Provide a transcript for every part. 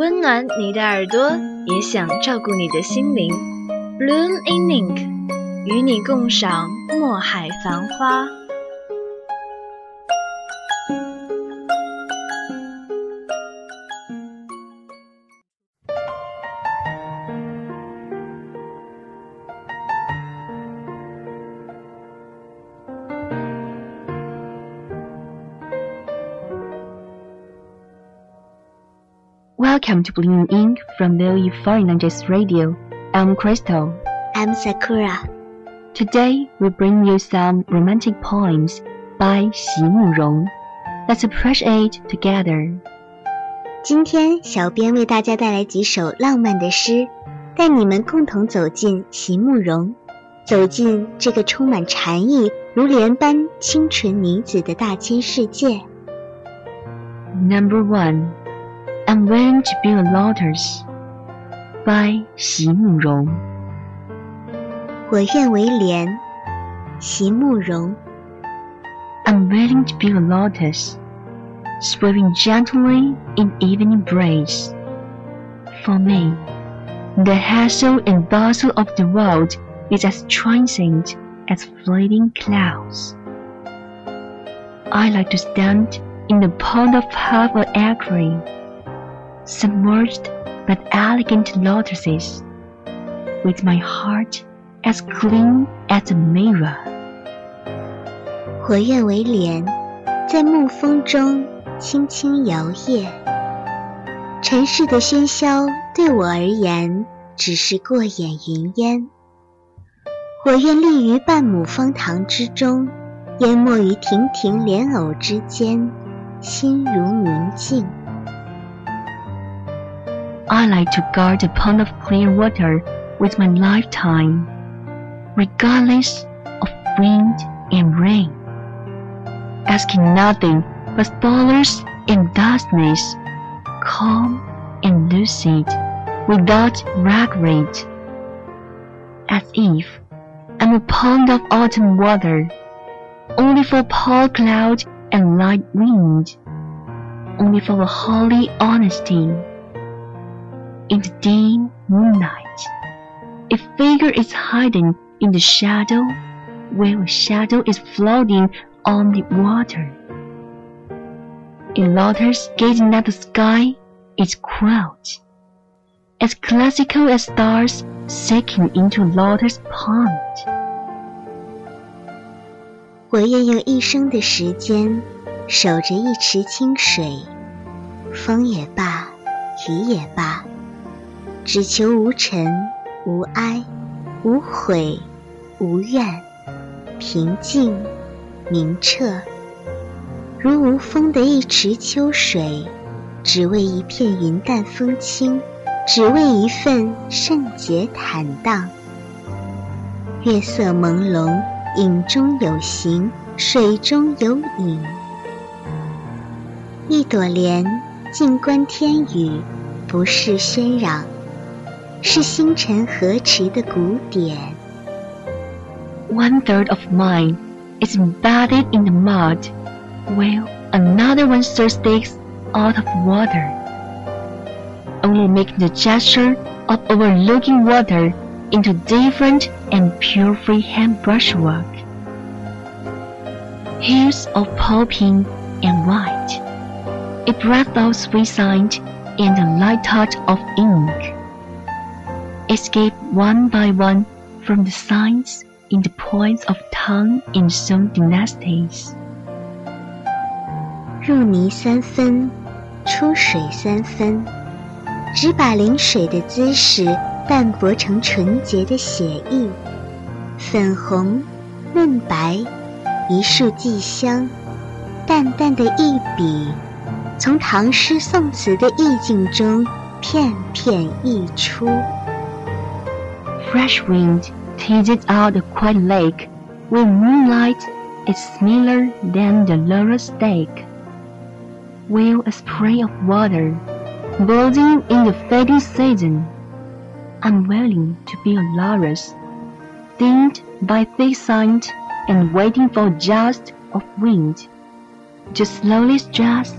温暖你的耳朵，也想照顾你的心灵。Bloom in Ink，与你共赏墨海繁花。Welcome to Bloom Ink from Lily Foreign Languages Radio. I'm Crystal. I'm Sakura. Today we bring you some romantic poems by 席慕容. Let's appreciate together. 今天小编为大家带来几首浪漫的诗，带你们共同走进席慕容，走进这个充满禅意如莲般清纯女子的大千世界。 Number one, I'm willing to build a lotus by 席慕容.我愿为莲，席慕容。 I'm willing to build a lotus, sweeping gently in even embrace. For me, the hassle and bustle of the world is as transient as fleeting clouds. I like to stand in the pond of half an acre, submerged but elegant lotuses, with my heart as clean as a mirror. 我愿为莲，在暮风中轻轻摇曳。尘世的喧嚣对我而言只是过眼云烟。我愿立于半亩方塘之中，淹没于亭亭莲藕之间，心如明镜。I like to guard a pond of clear water with my lifetime, regardless of wind and rain, asking nothing but dollars and dustness, calm and lucid, without regret, as if I'm a pond of autumn water, only for pale cloud and light wind, only for a holy honesty in the dim moonlight. A figure is hiding in the shadow where a shadow is floating on the water. A lotus gazing at the sky is quiet, as classical as stars sinking into a lotus pond. 我愿用一生的时间守着一池清水，风也罢，雨也罢， 只求无尘、无哀、无悔、无怨，平静、明澈，如无风的一池秋水，只为一片云淡风轻，只为一份圣洁坦荡。月色朦胧，影中有形，水中有影。一朵莲静观天宇，不是喧嚷，是星辰河池的鼓点。One third of mine is embedded in the mud, while another one sticks out of water, only making the gesture of overlooking water into different and pure freehand brushwork. Hues of pulping and white, a breath of sweet scent and a light touch of ink. Escape one by one from the signs in the points of tongue in some dynasties. 入泥三分，出水三分，只把临水的姿势淡泊成纯洁的写意，粉红、嫩白。一束寄香，淡淡的一笔，从唐诗宋词的意境中片片溢出。Fresh wind teases out the quiet lake, where moonlight is smaller than the lowest stake. While a spray of water, building in the fading season, unwilling to be a loris, dimmed by thick scent and waiting for just of wind to slowly stress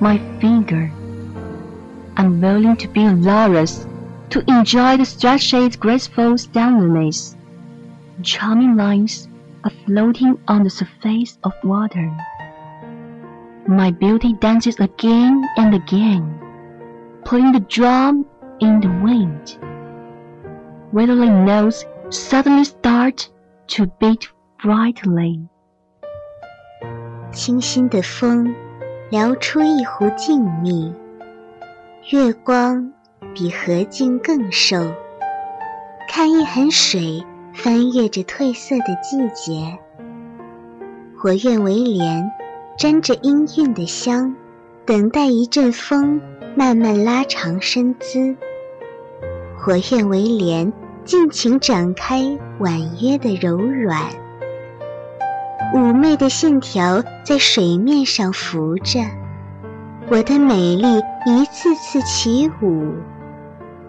my finger. I'm willing to be a loris, to enjoy the stretched graceful stateliness, charming lines are floating on the surface of water. My beauty dances again and again, playing the drum in the wind. Willowy notes suddenly start to beat brightly. 清新的风撩出一湖静谧，月光 比河静更瘦。看一痕水翻越着褪色的季节，我愿为莲，沾着氤氲的香，等待一阵风慢慢拉长身姿。我愿为莲，尽情展开婉约的柔软。妩媚的线条在水面上浮着，我的美丽一次次起舞，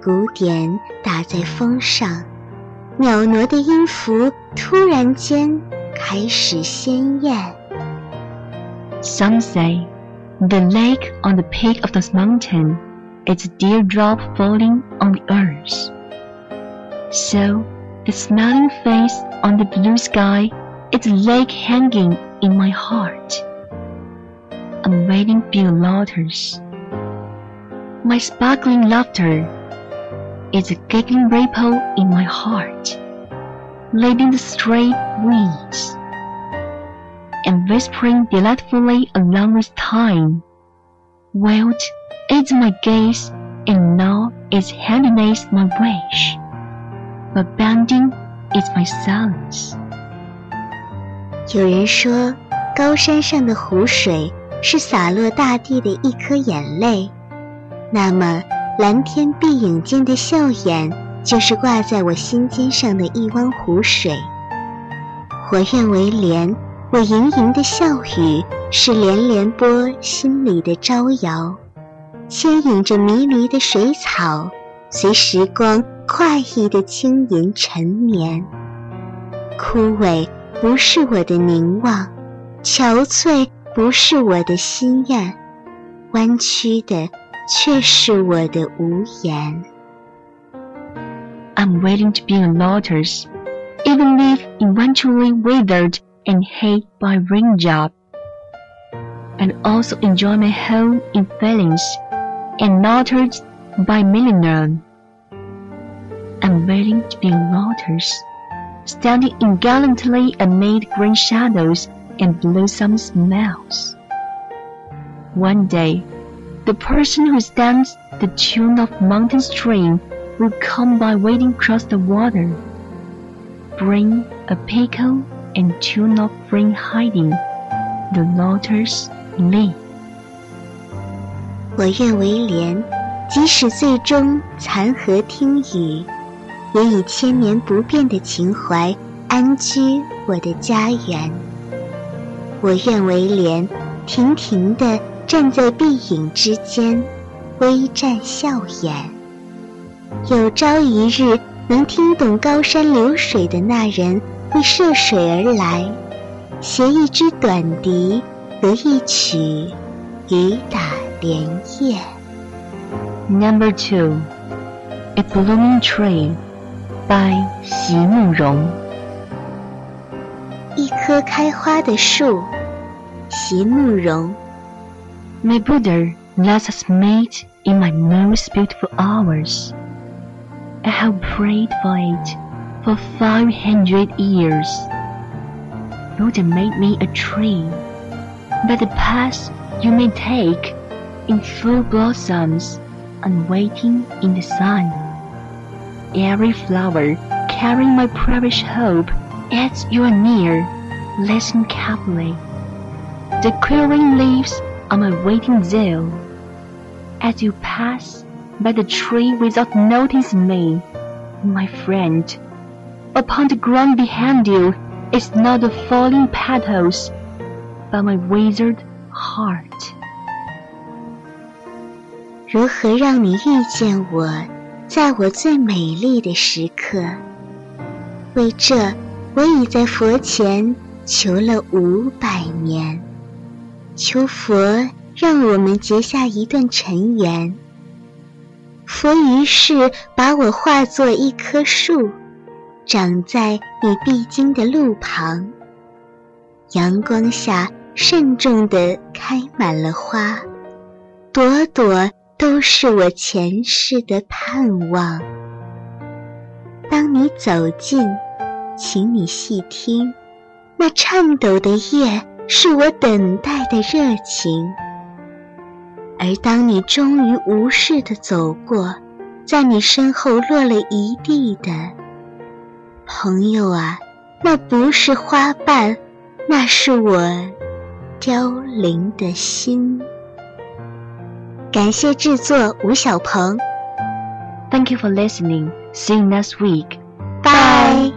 鼓点打在风上，袅娜的音符突然间开始鲜艳。Some say the lake on the peak of this mountain is a teardrop falling on the earth. So the smiling face on the blue sky it's a lake hanging in my heart. I'm waiting blue waters. My sparkling laughter is a giggling ripple in my heart, leading the straight weeds and whispering delightfully along with time. Wild is my gaze, and now is happiness my wish, but bending is my silence. 有人说，高山上的湖水是洒落大地的一颗眼泪，那么 蓝天碧影间的笑颜，就是挂在我心尖上的一汪湖水。我愿为莲，我盈盈的笑语是连连波心里的招摇，牵引着迷离的水草，随时光快意的轻吟沉眠，枯萎。不是我的凝望，憔悴不是我的心愿，弯曲的却是我的无言。I'm waiting to be a lotus, even if eventually withered and hate by raindrop, and also enjoy my home in feelings and nurtured by millennium. I'm waiting to be a lotus standing gallantly amid green shadows and blossom smells. One day, the person who stands the tune of mountain stream will come by wading across the water. Bring a pickle and tune of spring hiding the lotus leaf. 我愿为莲，即使最终残荷听雨。也以千年不变的情怀安居我的家园。我愿为莲，亭亭的 站在碧影之间，微绽笑颜。有朝一日能听懂高山流水的那人，会涉水而来，携一支短笛和一曲《雨打莲叶》。Number two, A Blooming Tree by 席慕容。一棵开花的树，席慕容。My Buddha lets us meet in my most beautiful hours. I have prayed for it for five hundred years. Buddha made me a tree, but the path you may take in full blossoms and waiting in the sun. Every flower carrying my precious hope as you are near, listen carefully. The quivering leaves on my waiting zeal. As you pass by the tree without noticing me, my friend, upon the ground behind you is not the falling petals, but my withered heart. 如何让你遇见我，在我最美丽的时刻？为这，我已在佛前求了五百年， 求佛让我们结下一段尘缘。佛于是把我化作一棵树，长在你必经的路旁，阳光下慎重地开满了花，朵朵。都是我前世的盼望。当你走近，请你细听，那颤抖的叶是我等待的热情。而当你终于无视的走过，在你身后落了一地的，朋友啊，那不是花瓣，那是我凋零的心。感谢制作吴小鹏。Thank you for listening. See you next week. Bye.